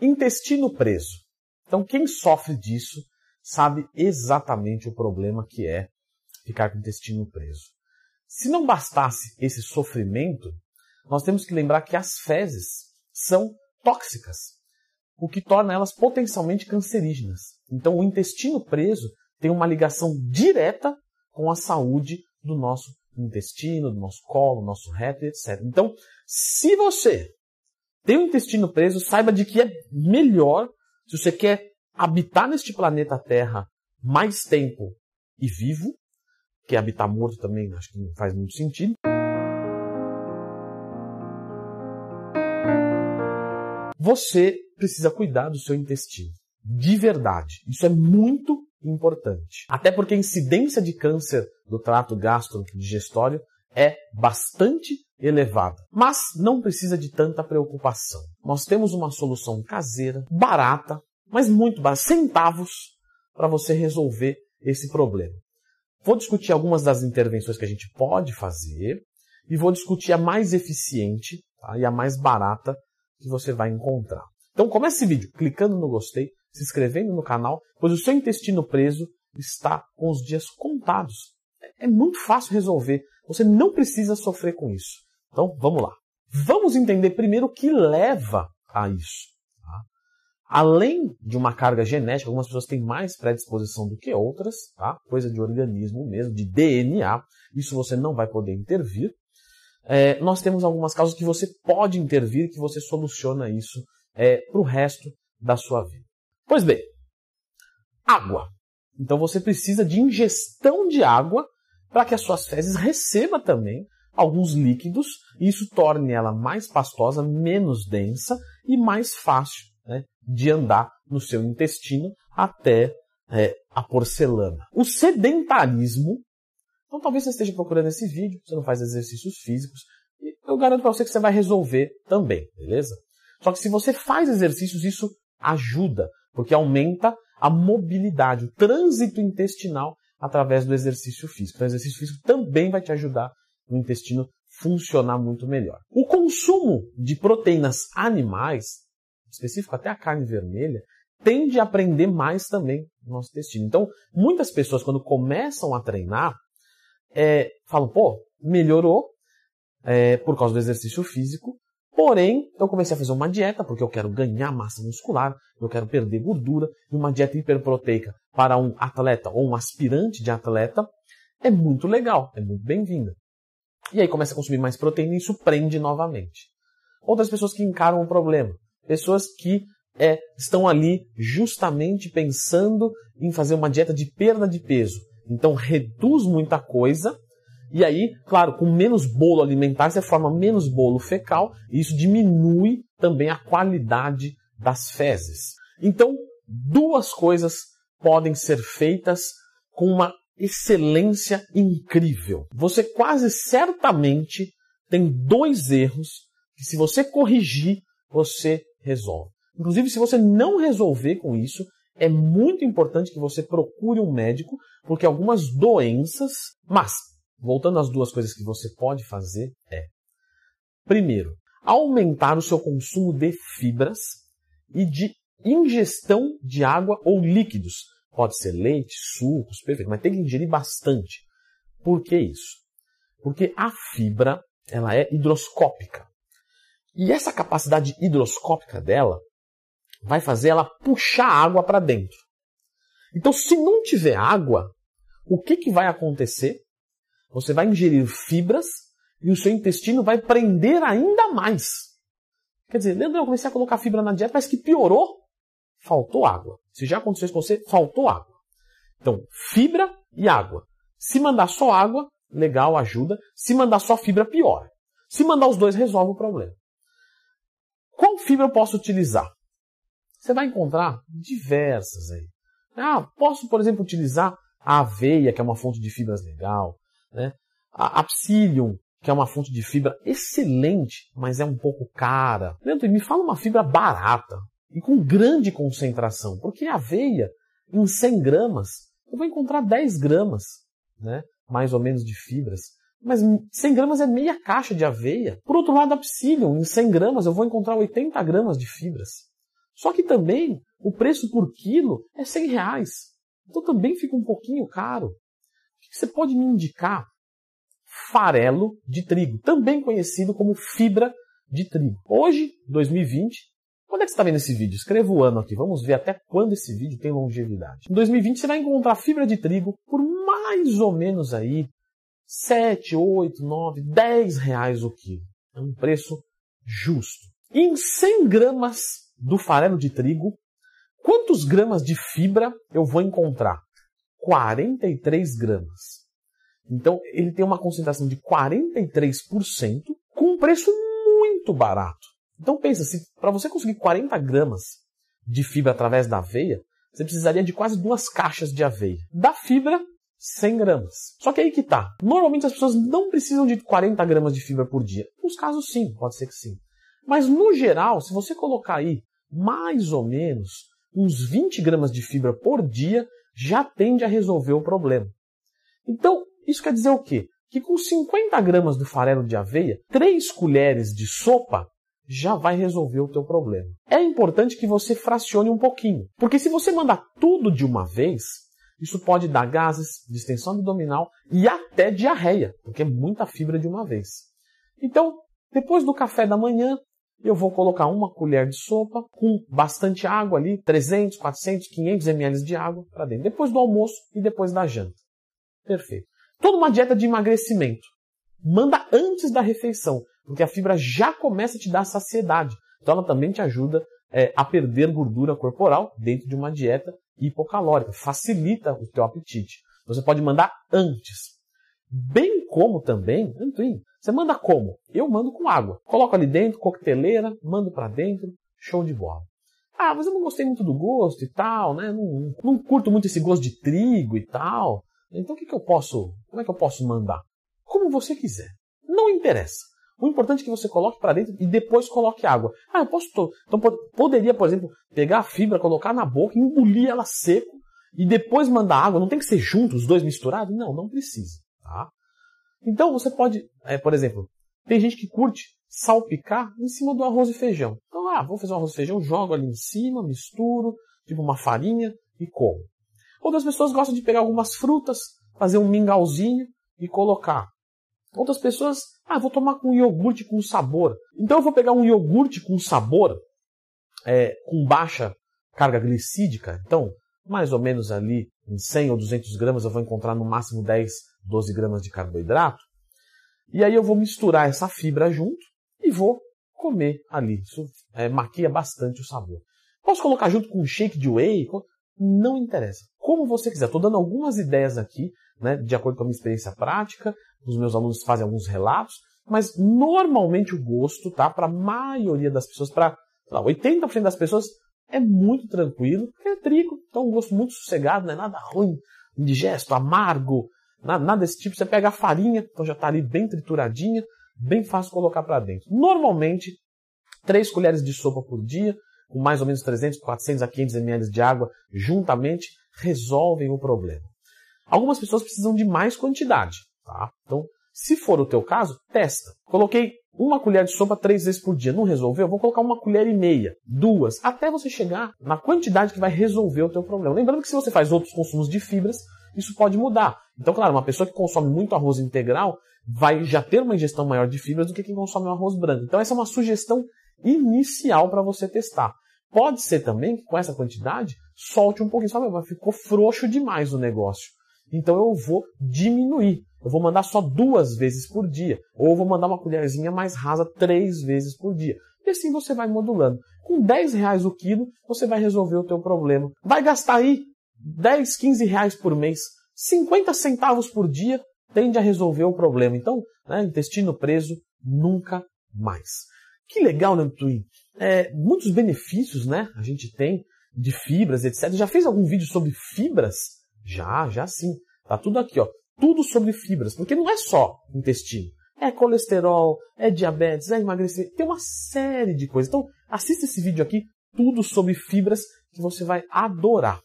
Intestino preso. Então, quem sofre disso sabe exatamente o problema que é ficar com o intestino preso. Se não bastasse esse sofrimento, nós temos que lembrar que as fezes são tóxicas, o que torna elas potencialmente cancerígenas. Então, o intestino preso tem uma ligação direta com a saúde do nosso intestino, do nosso colo, do nosso reto, etc. Então, se você tem o intestino preso, saiba de que é melhor, se você quer habitar neste planeta Terra mais tempo e vivo, que habitar morto também acho que não faz muito sentido. Você precisa cuidar do seu intestino. De verdade. Isso é muito importante. Até porque a incidência de câncer do trato gastrodigestório é bastante elevada. Mas não precisa de tanta preocupação. Nós temos uma solução caseira, barata, mas muito barata, centavos, para você resolver esse problema. Vou discutir algumas das intervenções que a gente pode fazer e vou discutir a mais eficiente tá? e a mais barata que você vai encontrar. Então comece esse vídeo clicando no gostei, se inscrevendo no canal, pois o seu intestino preso está com os dias contados. É muito fácil resolver. Você não precisa sofrer com isso. Então vamos lá. Vamos entender primeiro o que leva a isso. Tá? Além de uma carga genética, algumas pessoas têm mais predisposição do que outras, tá? coisa de organismo mesmo, de DNA. Isso você não vai poder intervir é, nós temos algumas causas que você pode intervir, que você soluciona isso é, para o resto da sua vida. Pois bem, água. Então você precisa de ingestão de água para que as suas fezes recebam também alguns líquidos e isso torne ela mais pastosa, menos densa e mais fácil né, de andar no seu intestino até é, a porcelana. O sedentarismo então talvez você esteja procurando esse vídeo, você não faz exercícios físicos, e eu garanto para você que você vai resolver também, beleza? Só que se você faz exercícios, isso ajuda, porque aumenta a mobilidade, o trânsito intestinal através do exercício físico. Então, o exercício físico também vai te ajudar no intestino funcionar muito melhor. O consumo de proteínas animais, específico até a carne vermelha, tende a prender mais também no nosso intestino. Então, muitas pessoas, quando começam a treinar, é, falam, pô, melhorou é, por causa do exercício físico, porém eu comecei a fazer uma dieta porque eu quero ganhar massa muscular, eu quero perder gordura, e uma dieta hiperproteica para um atleta ou um aspirante de atleta é muito legal, é muito bem-vinda. E aí começa a consumir mais proteína e isso prende novamente. Outras pessoas que encaram o problema, pessoas que é, estão ali justamente pensando em fazer uma dieta de perda de peso então reduz muita coisa. E aí, claro, com menos bolo alimentar, você forma menos bolo fecal, e isso diminui também a qualidade das fezes. Então, duas coisas podem ser feitas com uma excelência incrível. Você quase certamente tem dois erros que, se você corrigir, você resolve. Inclusive, se você não resolver com isso, é muito importante que você procure um médico, porque algumas doenças. Mas, voltando às duas coisas que você pode fazer, é: primeiro, aumentar o seu consumo de fibras e de ingestão de água ou líquidos. Pode ser leite, sucos, perfeito, mas tem que ingerir bastante. Por que isso? Porque a fibra ela é hidroscópica. E essa capacidade hidroscópica dela vai fazer ela puxar água para dentro. Então, se não tiver água, o que, que vai acontecer? Você vai ingerir fibras e o seu intestino vai prender ainda mais. Quer dizer, lembra eu comecei a colocar fibra na dieta, mas que piorou? Faltou água. Se já aconteceu isso com você, faltou água. Então, fibra e água. Se mandar só água, legal, ajuda. Se mandar só fibra, piora. Se mandar os dois, resolve o problema. Qual fibra eu posso utilizar? Você vai encontrar diversas aí. Ah, posso, por exemplo, utilizar a aveia, que é uma fonte de fibras legal, né? a, a psyllium, que é uma fonte de fibra excelente, mas é um pouco cara. Leandro, me fala uma fibra barata e com grande concentração, porque aveia, em 100 gramas, eu vou encontrar 10 gramas, né? mais ou menos, de fibras. Mas 100 gramas é meia caixa de aveia. Por outro lado, a psyllium, em 100 gramas, eu vou encontrar 80 gramas de fibras. Só que também o preço por quilo é 100 reais. Então também fica um pouquinho caro. O que você pode me indicar? Farelo de trigo, também conhecido como fibra de trigo. Hoje, 2020, quando é que você está vendo esse vídeo? Escreva o ano aqui, vamos ver até quando esse vídeo tem longevidade. Em 2020 você vai encontrar fibra de trigo por mais ou menos aí 7, 8, 9, 10 reais o quilo. É um preço justo. Em 100 gramas do farelo de trigo, quantos gramas de fibra eu vou encontrar? 43 gramas. Então ele tem uma concentração de 43% com um preço muito barato. Então pensa, se para você conseguir 40 gramas de fibra através da aveia, você precisaria de quase duas caixas de aveia. Da fibra, 100 gramas. Só que aí que tá. Normalmente as pessoas não precisam de 40 gramas de fibra por dia. Nos casos sim, pode ser que sim. Mas no geral, se você colocar aí mais ou menos uns 20 gramas de fibra por dia, já tende a resolver o problema. Então, isso quer dizer o quê? Que com 50 gramas do farelo de aveia, 3 colheres de sopa já vai resolver o teu problema. É importante que você fracione um pouquinho, porque se você mandar tudo de uma vez, isso pode dar gases, distensão abdominal e até diarreia, porque é muita fibra de uma vez. Então, depois do café da manhã, eu vou colocar uma colher de sopa com bastante água ali, 300, 400, 500 ml de água para dentro. Depois do almoço e depois da janta. Perfeito. Toda uma dieta de emagrecimento. Manda antes da refeição, porque a fibra já começa a te dar saciedade. Então ela também te ajuda é, a perder gordura corporal dentro de uma dieta hipocalórica. Facilita o teu apetite. Você pode mandar antes. Bem como também, Antuim, você manda como? Eu mando com água. Coloco ali dentro, coqueteleira, mando para dentro, show de bola. Ah, mas eu não gostei muito do gosto e tal, né? Não, não curto muito esse gosto de trigo e tal. Então o que, que eu posso, como é que eu posso mandar? Como você quiser. Não interessa. O importante é que você coloque para dentro e depois coloque água. Ah, eu posso. Então poderia, por exemplo, pegar a fibra, colocar na boca, engolir ela seco e depois mandar água. Não tem que ser junto, os dois misturados? Não, não precisa. Tá? Então você pode, é, por exemplo, tem gente que curte salpicar em cima do arroz e feijão. Então, ah, vou fazer um arroz e feijão, jogo ali em cima, misturo, tipo uma farinha e como. Outras pessoas gostam de pegar algumas frutas, fazer um mingauzinho e colocar. Outras pessoas, ah, vou tomar com iogurte com sabor. Então eu vou pegar um iogurte com sabor, é, com baixa carga glicídica. Então, mais ou menos ali em 100 ou 200 gramas eu vou encontrar no máximo 10, 12 gramas de carboidrato. E aí eu vou misturar essa fibra junto e vou comer ali. Isso é, maquia bastante o sabor. Posso colocar junto com um shake de whey? Não interessa. Como você quiser. Estou dando algumas ideias aqui, né, de acordo com a minha experiência prática. Os meus alunos fazem alguns relatos. Mas normalmente o gosto, tá? Para a maioria das pessoas, para 80% das pessoas, é muito tranquilo, porque é trigo, então um gosto muito sossegado, não é nada ruim, indigesto, amargo, nada, nada desse tipo. Você pega a farinha, então já está ali bem trituradinha, bem fácil colocar para dentro. Normalmente, 3 colheres de sopa por dia, com mais ou menos 300, 400 a 500 ml de água juntamente, resolvem o problema. Algumas pessoas precisam de mais quantidade, tá? Então, se for o teu caso, testa. Coloquei uma colher de sopa três vezes por dia. Não resolveu? Vou colocar uma colher e meia, duas, até você chegar na quantidade que vai resolver o teu problema. Lembrando que se você faz outros consumos de fibras, isso pode mudar. Então, claro, uma pessoa que consome muito arroz integral vai já ter uma ingestão maior de fibras do que quem consome um arroz branco. Então, essa é uma sugestão inicial para você testar. Pode ser também que com essa quantidade solte um pouquinho. Sabe, ficou frouxo demais o negócio. Então eu vou diminuir. Eu vou mandar só duas vezes por dia. Ou vou mandar uma colherzinha mais rasa três vezes por dia. E assim você vai modulando. Com 10 reais o quilo, você vai resolver o teu problema. Vai gastar aí 10, 15 reais por mês. 50 centavos por dia tende a resolver o problema. Então, né, intestino preso, nunca mais. Que legal, né, Twin? É, muitos benefícios, né, a gente tem de fibras, etc. Já fez algum vídeo sobre fibras? Já, já sim. Tá tudo aqui, ó tudo sobre fibras, porque não é só intestino. É colesterol, é diabetes, é emagrecimento, tem uma série de coisas. Então, assista esse vídeo aqui, tudo sobre fibras, que você vai adorar.